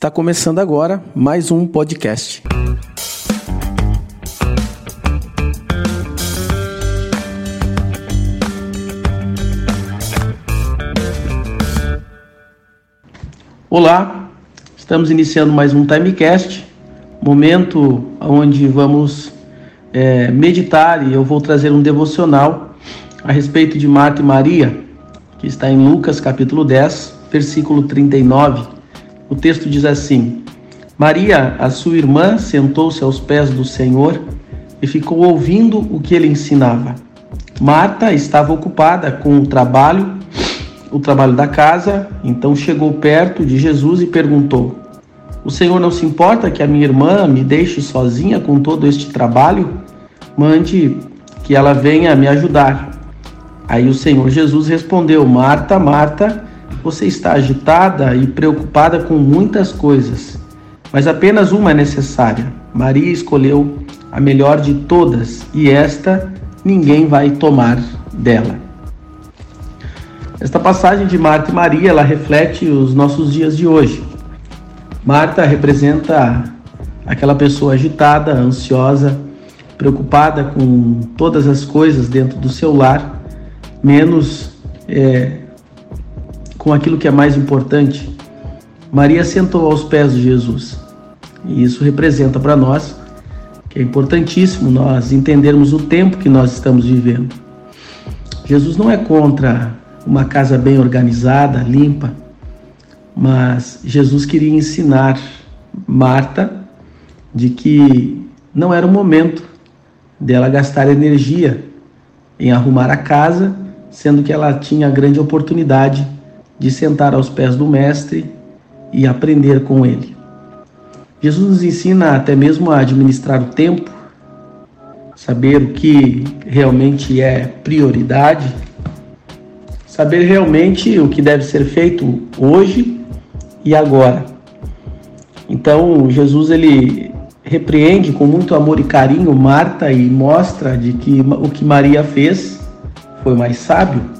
Está começando agora mais um podcast. Olá, estamos iniciando mais um Timecast, momento onde vamos é, meditar e eu vou trazer um devocional a respeito de Marta e Maria, que está em Lucas capítulo 10, versículo 39. O texto diz assim: Maria, a sua irmã, sentou-se aos pés do Senhor e ficou ouvindo o que ele ensinava. Marta estava ocupada com o trabalho, o trabalho da casa, então chegou perto de Jesus e perguntou: O Senhor não se importa que a minha irmã me deixe sozinha com todo este trabalho? Mande que ela venha me ajudar. Aí o Senhor Jesus respondeu: Marta, Marta, você está agitada e preocupada com muitas coisas, mas apenas uma é necessária. Maria escolheu a melhor de todas e esta ninguém vai tomar dela. Esta passagem de Marta e Maria, ela reflete os nossos dias de hoje. Marta representa aquela pessoa agitada, ansiosa, preocupada com todas as coisas dentro do seu lar, menos é, com aquilo que é mais importante. Maria sentou aos pés de Jesus. E isso representa para nós que é importantíssimo nós entendermos o tempo que nós estamos vivendo. Jesus não é contra uma casa bem organizada, limpa, mas Jesus queria ensinar Marta de que não era o momento dela gastar energia em arrumar a casa, sendo que ela tinha a grande oportunidade de sentar aos pés do Mestre e aprender com ele. Jesus nos ensina até mesmo a administrar o tempo, saber o que realmente é prioridade, saber realmente o que deve ser feito hoje e agora. Então, Jesus ele repreende com muito amor e carinho Marta e mostra de que o que Maria fez foi mais sábio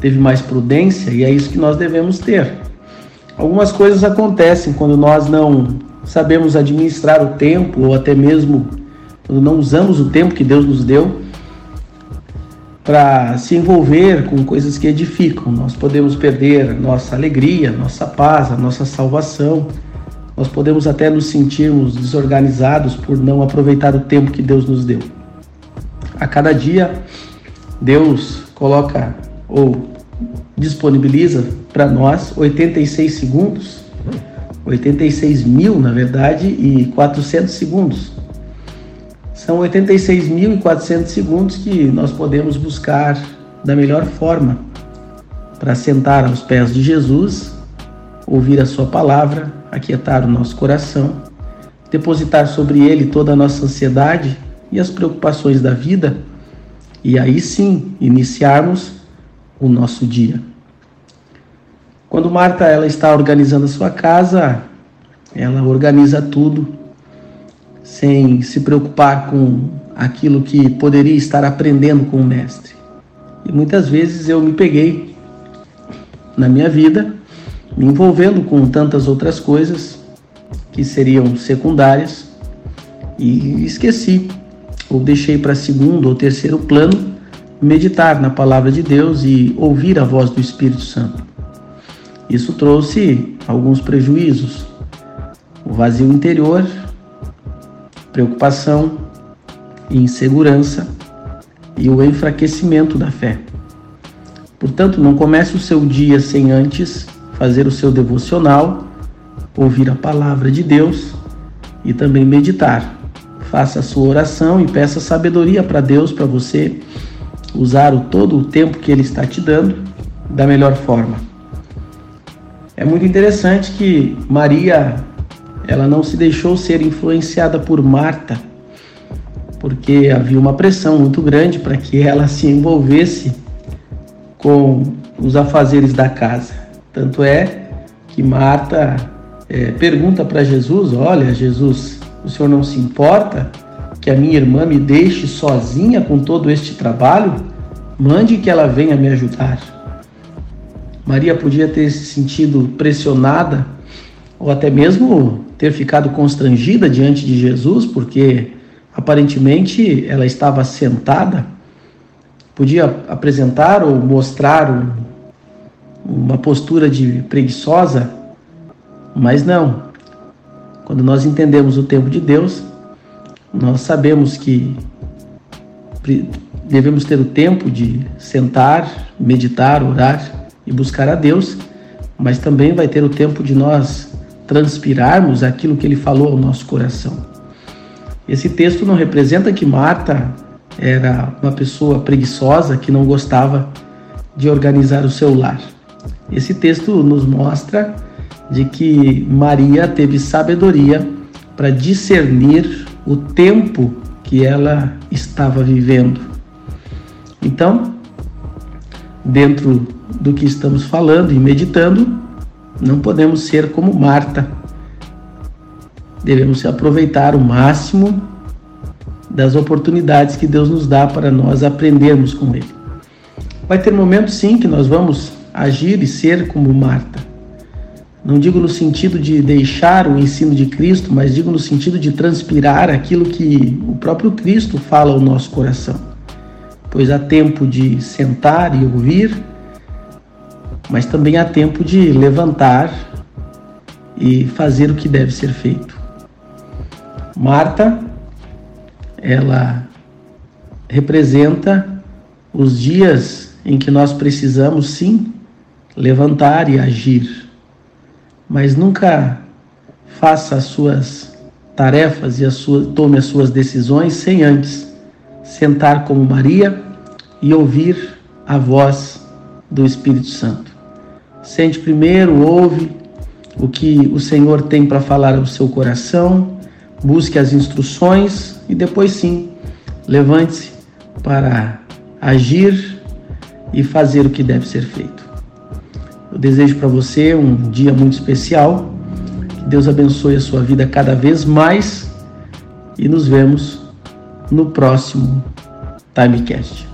teve mais prudência e é isso que nós devemos ter. Algumas coisas acontecem quando nós não sabemos administrar o tempo ou até mesmo quando não usamos o tempo que Deus nos deu para se envolver com coisas que edificam. Nós podemos perder nossa alegria, nossa paz, a nossa salvação. Nós podemos até nos sentirmos desorganizados por não aproveitar o tempo que Deus nos deu. A cada dia, Deus coloca ou disponibiliza para nós 86 segundos, 86 mil na verdade, e 400 segundos. São 86.400 segundos que nós podemos buscar da melhor forma para sentar aos pés de Jesus, ouvir a Sua palavra, aquietar o nosso coração, depositar sobre Ele toda a nossa ansiedade e as preocupações da vida, e aí sim iniciarmos o nosso dia. Quando Marta ela está organizando a sua casa, ela organiza tudo sem se preocupar com aquilo que poderia estar aprendendo com o mestre. E muitas vezes eu me peguei na minha vida me envolvendo com tantas outras coisas que seriam secundárias e esqueci ou deixei para segundo ou terceiro plano meditar na palavra de Deus e ouvir a voz do Espírito Santo. Isso trouxe alguns prejuízos: o vazio interior, preocupação, insegurança e o enfraquecimento da fé. Portanto, não comece o seu dia sem antes fazer o seu devocional, ouvir a palavra de Deus e também meditar. Faça a sua oração e peça sabedoria para Deus para você usar o, todo o tempo que Ele está te dando da melhor forma. É muito interessante que Maria, ela não se deixou ser influenciada por Marta, porque havia uma pressão muito grande para que ela se envolvesse com os afazeres da casa. Tanto é que Marta é, pergunta para Jesus: Olha, Jesus, o senhor não se importa que a minha irmã me deixe sozinha com todo este trabalho? Mande que ela venha me ajudar. Maria podia ter se sentido pressionada ou até mesmo ter ficado constrangida diante de Jesus, porque aparentemente ela estava sentada, podia apresentar ou mostrar um, uma postura de preguiçosa, mas não. Quando nós entendemos o tempo de Deus, nós sabemos que devemos ter o tempo de sentar, meditar, orar e buscar a Deus, mas também vai ter o tempo de nós transpirarmos aquilo que ele falou ao nosso coração. Esse texto não representa que Marta era uma pessoa preguiçosa que não gostava de organizar o seu lar. Esse texto nos mostra de que Maria teve sabedoria para discernir o tempo que ela estava vivendo. Então, dentro do que estamos falando e meditando, não podemos ser como Marta. Devemos aproveitar o máximo das oportunidades que Deus nos dá para nós aprendermos com Ele. Vai ter momentos sim que nós vamos agir e ser como Marta. Não digo no sentido de deixar o ensino de Cristo, mas digo no sentido de transpirar aquilo que o próprio Cristo fala ao nosso coração. Pois há tempo de sentar e ouvir, mas também há tempo de levantar e fazer o que deve ser feito. Marta, ela representa os dias em que nós precisamos sim levantar e agir mas nunca faça as suas tarefas e tome as suas decisões sem antes sentar como Maria e ouvir a voz do Espírito Santo. Sente primeiro, ouve o que o Senhor tem para falar ao seu coração, busque as instruções e depois sim, levante-se para agir e fazer o que deve ser feito. Eu desejo para você um dia muito especial. Que Deus abençoe a sua vida cada vez mais e nos vemos no próximo Timecast.